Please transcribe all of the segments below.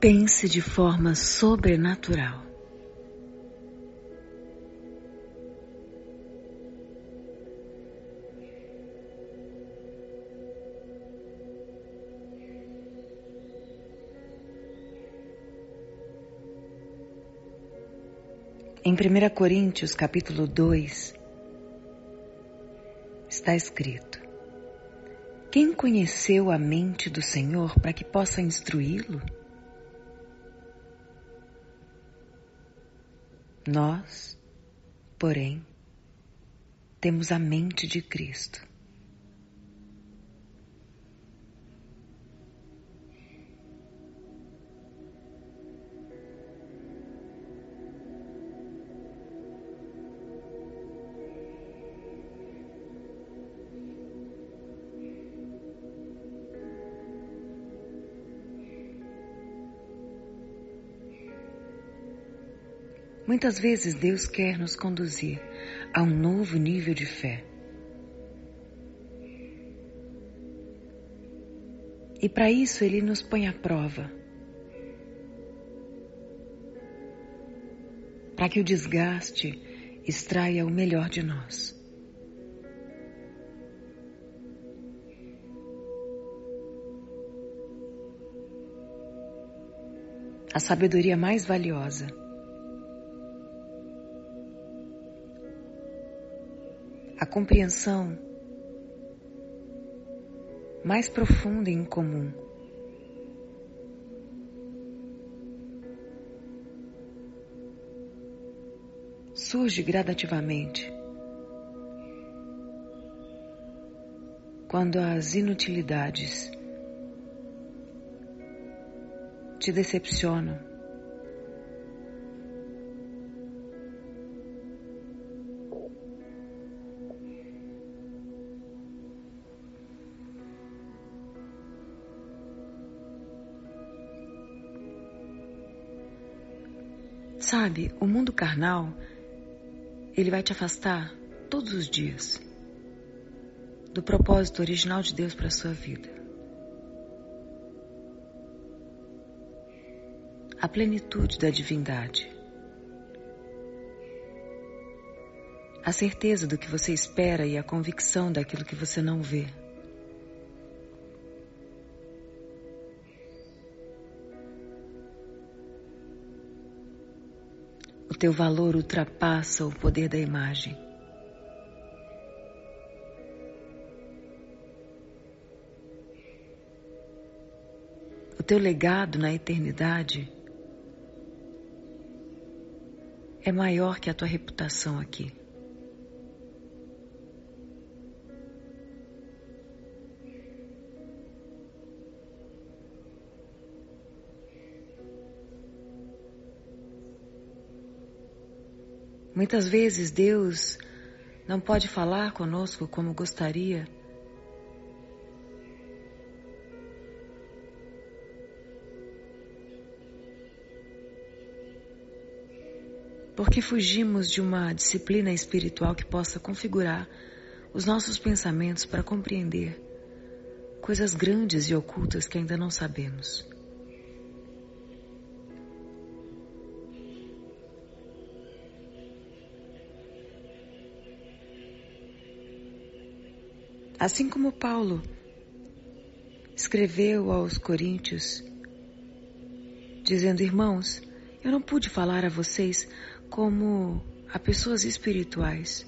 Pense de forma sobrenatural. Em 1 Coríntios capítulo 2 está escrito: Quem conheceu a mente do Senhor para que possa instruí-lo? Nós, porém, temos a mente de Cristo. Muitas vezes Deus quer nos conduzir a um novo nível de fé. E para isso Ele nos põe à prova. Para que o desgaste extraia o melhor de nós. A sabedoria mais valiosa a compreensão mais profunda e incomum. Surge gradativamente quando as inutilidades te decepcionam Sabe, o mundo carnal, ele vai te afastar todos os dias do propósito original de Deus para a sua vida. A plenitude da divindade. A certeza do que você espera e a convicção daquilo que você não vê. Teu valor ultrapassa o poder da imagem. O teu legado na eternidade é maior que a tua reputação aqui. Muitas vezes Deus não pode falar conosco como gostaria. Porque fugimos de uma disciplina espiritual que possa configurar os nossos pensamentos para compreender coisas grandes e ocultas que ainda não sabemos. Assim como Paulo escreveu aos Coríntios, dizendo: Irmãos, eu não pude falar a vocês como a pessoas espirituais,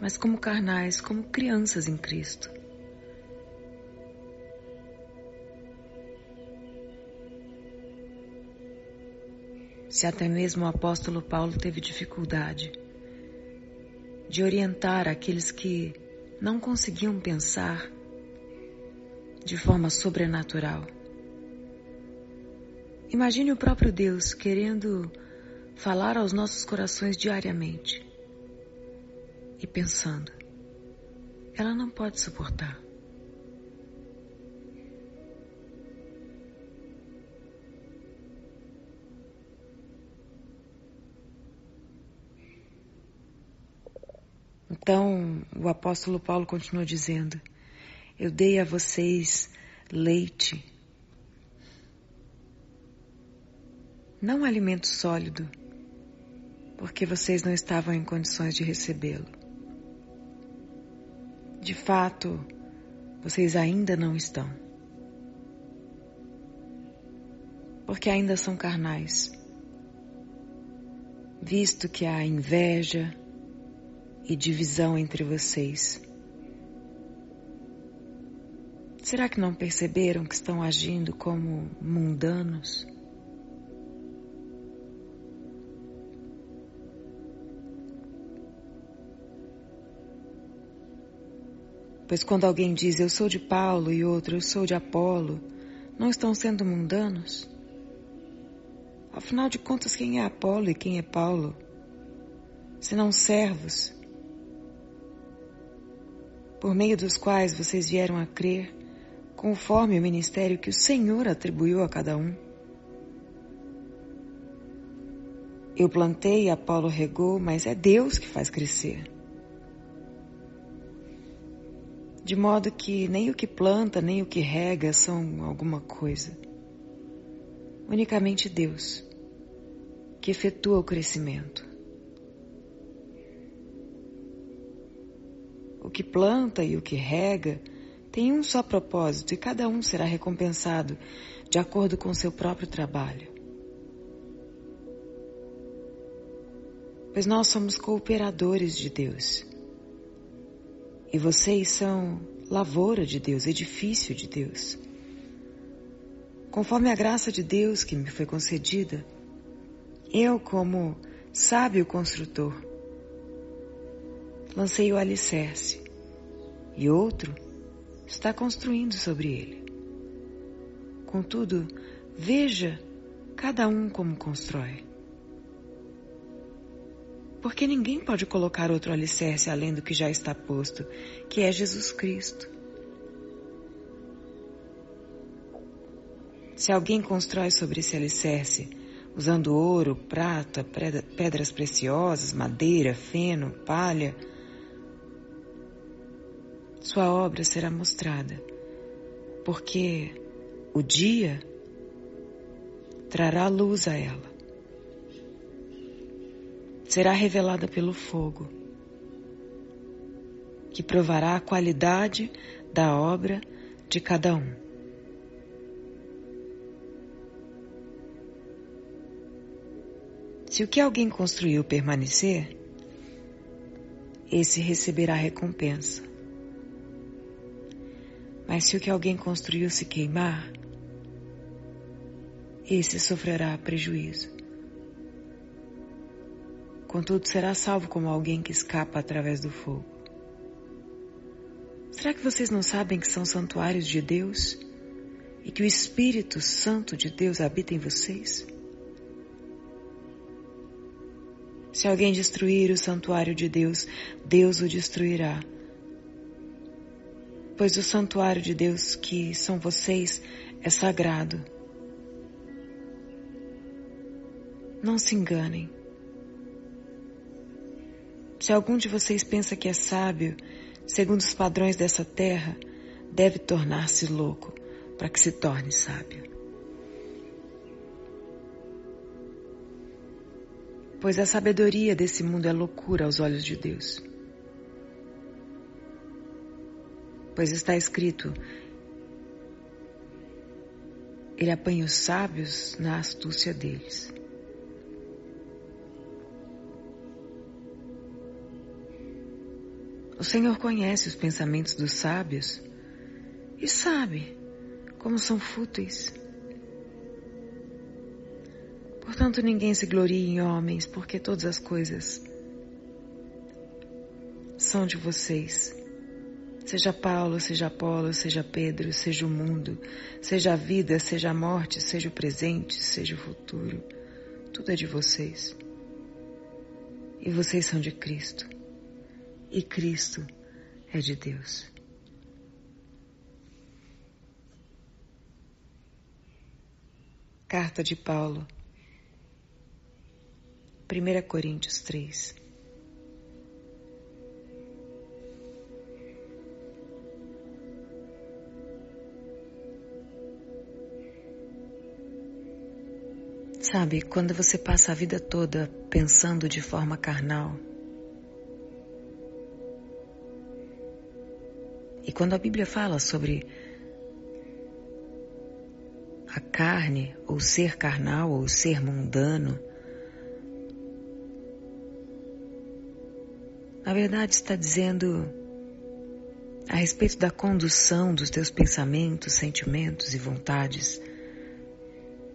mas como carnais, como crianças em Cristo. Se até mesmo o apóstolo Paulo teve dificuldade de orientar aqueles que não conseguiam pensar de forma sobrenatural. Imagine o próprio Deus querendo falar aos nossos corações diariamente e pensando, ela não pode suportar. Então, o apóstolo Paulo continua dizendo: eu dei a vocês leite, não alimento sólido, porque vocês não estavam em condições de recebê-lo. De fato, vocês ainda não estão. Porque ainda são carnais, visto que há inveja e divisão entre vocês. Será que não perceberam que estão agindo como mundanos? Pois quando alguém diz eu sou de Paulo e outro eu sou de Apolo, não estão sendo mundanos? Afinal de contas, quem é Apolo e quem é Paulo? Senão servos, por meio dos quais vocês vieram a crer conforme o ministério que o Senhor atribuiu a cada um. Eu plantei, Apolo regou, mas é Deus que faz crescer. De modo que nem o que planta, nem o que rega são alguma coisa. Unicamente Deus, que efetua o crescimento. O que planta e o que rega tem um só propósito e cada um será recompensado de acordo com seu próprio trabalho. Pois nós somos cooperadores de Deus. E vocês são lavoura de Deus, edifício de Deus. Conforme a graça de Deus que me foi concedida, eu, como sábio construtor, lancei o alicerce e outro está construindo sobre ele. Contudo, veja cada um como constrói. Porque ninguém pode colocar outro alicerce além do que já está posto, que é Jesus Cristo. Se alguém constrói sobre esse alicerce, usando ouro, prata, pedras preciosas, madeira, feno, palha, sua obra será mostrada, porque o dia trará luz a ela. Será revelada pelo fogo, que provará a qualidade da obra de cada um. Se o que alguém construiu permanecer, esse receberá recompensa. Mas se o que alguém construiu se queimar, esse sofrerá prejuízo. Contudo, será salvo como alguém que escapa através do fogo. Será que vocês não sabem que são santuários de Deus e que o Espírito Santo de Deus habita em vocês? Se alguém destruir o santuário de Deus, Deus o destruirá pois o santuário de Deus, que são vocês, é sagrado. Não se enganem. Se algum de vocês pensa que é sábio, segundo os padrões dessa terra, deve tornar-se louco para que se torne sábio. Pois a sabedoria desse mundo é loucura aos olhos de Deus. Pois está escrito: Ele apanha os sábios na astúcia deles. O Senhor conhece os pensamentos dos sábios e sabe como são fúteis. Portanto, ninguém se glorie em homens, porque todas as coisas são de vocês Seja Paulo, seja Apolo, seja Pedro, seja o mundo, seja a vida, seja a morte, seja o presente, seja o futuro. Tudo é de vocês. E vocês são de Cristo. E Cristo é de Deus. Carta de Paulo, 1 Coríntios 3. Sabe, quando você passa a vida toda pensando de forma carnal, e quando a Bíblia fala sobre a carne, ou ser carnal, ou ser mundano, na verdade está dizendo a respeito da condução dos teus pensamentos, sentimentos e vontades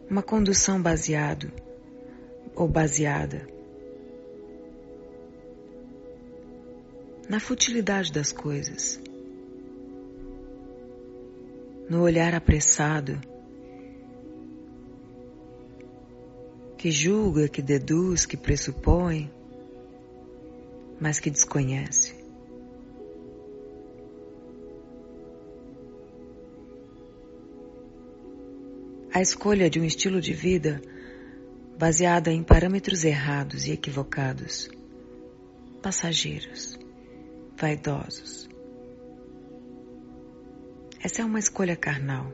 uma condução baseado ou baseada na futilidade das coisas, no olhar apressado que julga, que deduz, que pressupõe, mas que desconhece. A escolha de um estilo de vida baseada em parâmetros errados e equivocados, passageiros, vaidosos. Essa é uma escolha carnal.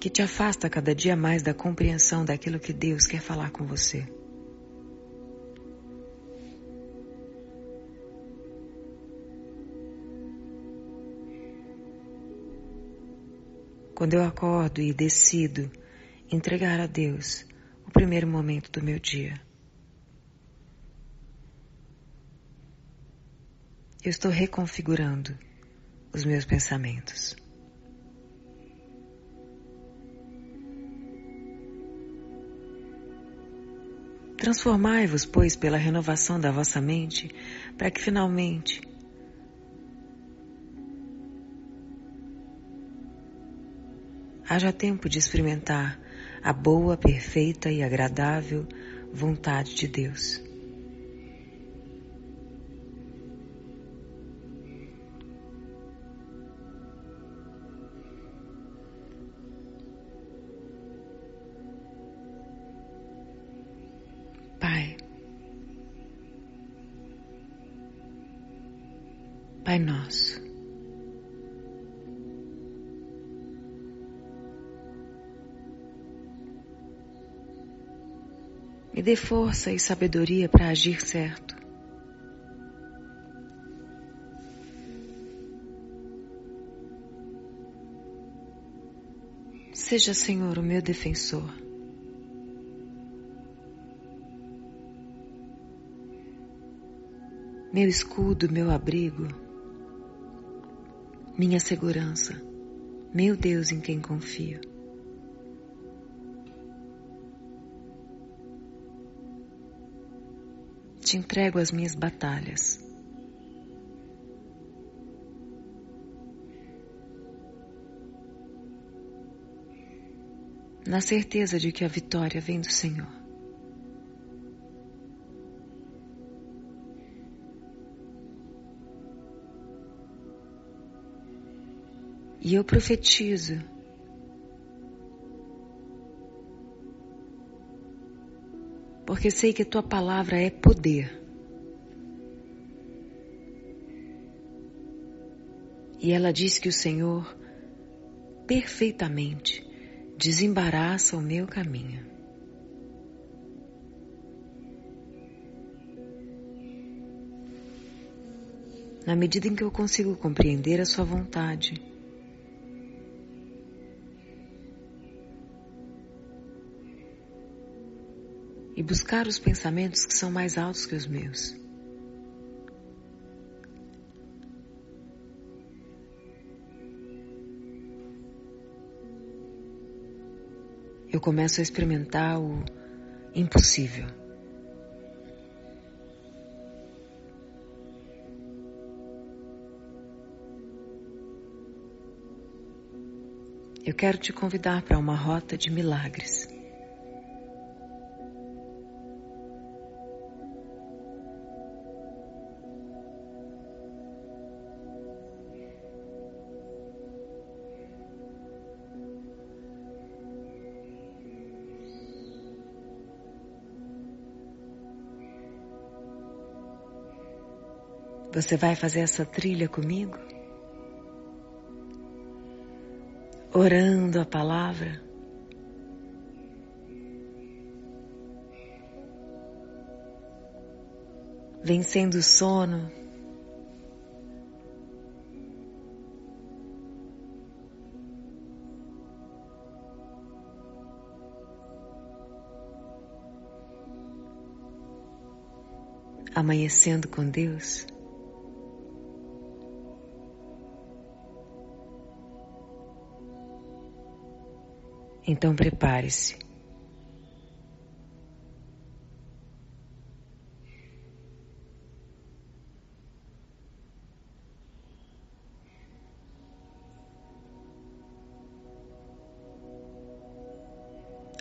Que te afasta cada dia mais da compreensão daquilo que Deus quer falar com você. Quando eu acordo e decido entregar a Deus o primeiro momento do meu dia. Eu estou reconfigurando os meus pensamentos. Transformai-vos, pois, pela renovação da vossa mente, para que finalmente haja tempo de experimentar a boa, perfeita e agradável vontade de Deus. Pai, Pai Nosso, Me dê força e sabedoria para agir certo. Seja, Senhor, o meu defensor. Meu escudo, meu abrigo, minha segurança, meu Deus em quem confio. Te entrego as minhas batalhas. Na certeza de que a vitória vem do Senhor. E eu profetizo porque sei que tua palavra é poder. E ela diz que o Senhor perfeitamente desembaraça o meu caminho. Na medida em que eu consigo compreender a Sua vontade, e buscar os pensamentos que são mais altos que os meus. Eu começo a experimentar o impossível. Eu quero te convidar para uma rota de milagres. Você vai fazer essa trilha comigo? orando a palavra. Vencendo o sono. Amanhecendo com Deus. Então prepare-se.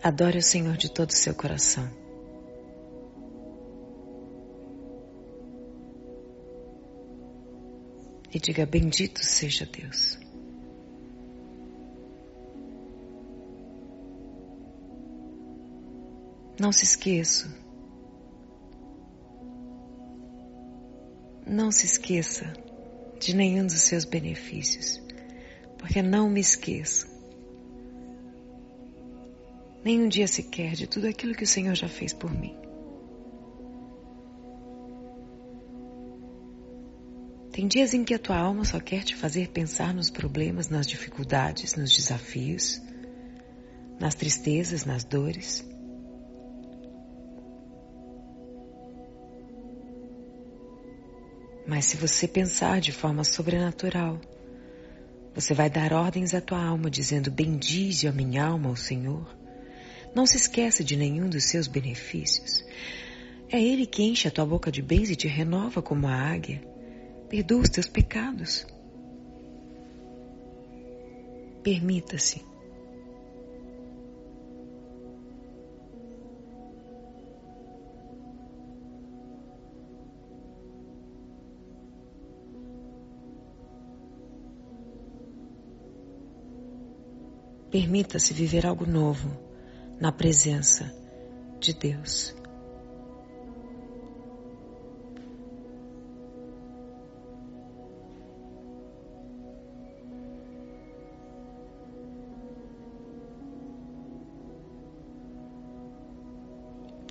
Adore o Senhor de todo o seu coração. E diga: Bendito seja Deus. Não se esqueça. Não se esqueça de nenhum dos seus benefícios, porque não me esqueço. Nem um dia sequer de tudo aquilo que o Senhor já fez por mim. Tem dias em que a tua alma só quer te fazer pensar nos problemas, nas dificuldades, nos desafios, nas tristezas, nas dores. Mas se você pensar de forma sobrenatural, você vai dar ordens à tua alma, dizendo: Bendize a minha alma ao Senhor. Não se esqueça de nenhum dos seus benefícios. É Ele que enche a tua boca de bens e te renova como a águia. Perdoa os teus pecados. Permita-se Permita-se viver algo novo na presença de Deus.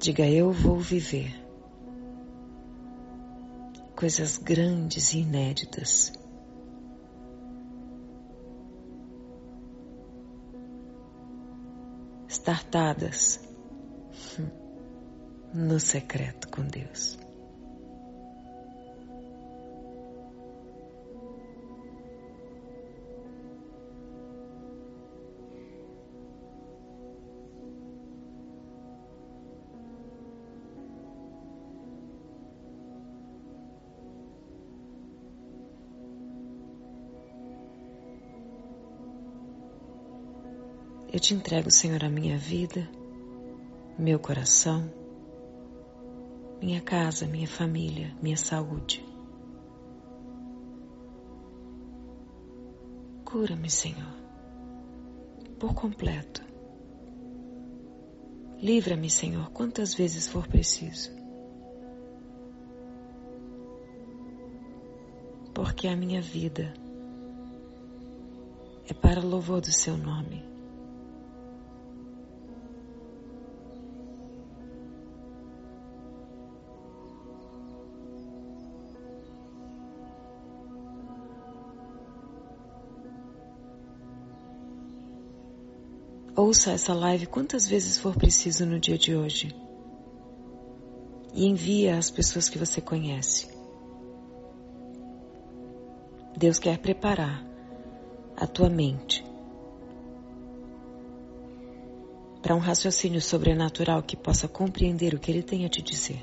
Diga eu vou viver coisas grandes e inéditas estartadas no secreto com Deus. Eu te entrego, Senhor, a minha vida, meu coração, minha casa, minha família, minha saúde. Cura-me, Senhor, por completo. Livra-me, Senhor, quantas vezes for preciso. Porque a minha vida é para louvor do Seu nome. Ouça essa live quantas vezes for preciso no dia de hoje. E envia às pessoas que você conhece. Deus quer preparar a tua mente para um raciocínio sobrenatural que possa compreender o que Ele tem a te dizer.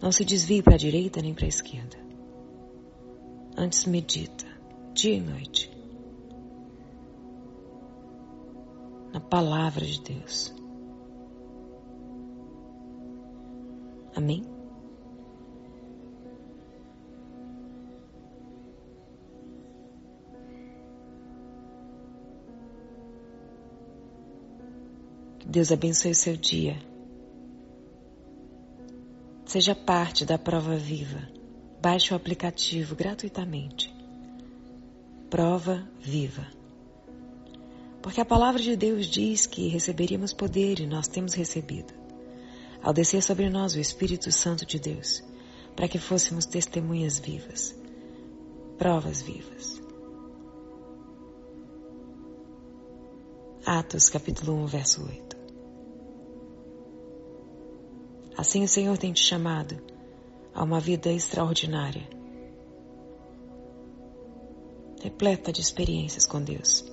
Não se desvie para a direita nem para a esquerda. Antes medita, dia e noite. Na palavra de Deus. Amém? Que Deus abençoe seu dia. Seja parte da prova viva. Baixe o aplicativo gratuitamente. prova viva. Porque a palavra de Deus diz que receberíamos poder e nós temos recebido, ao descer sobre nós o Espírito Santo de Deus, para que fôssemos testemunhas vivas, provas vivas. Atos capítulo 1, verso 8. Assim o Senhor tem te chamado a uma vida extraordinária, repleta de experiências com Deus.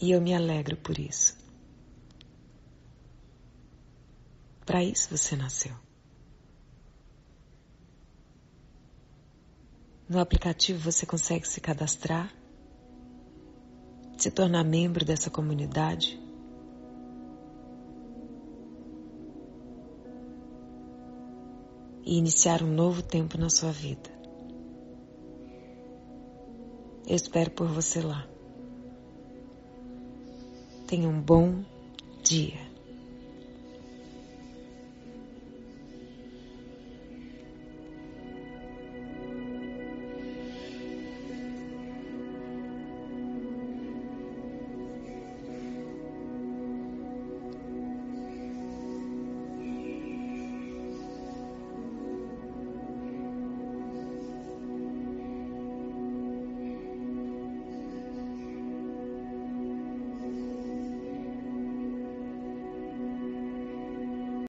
E eu me alegro por isso. Para isso você nasceu. No aplicativo você consegue se cadastrar, se tornar membro dessa comunidade. E iniciar um novo tempo na sua vida. Eu espero por você lá. Tenha um bom dia.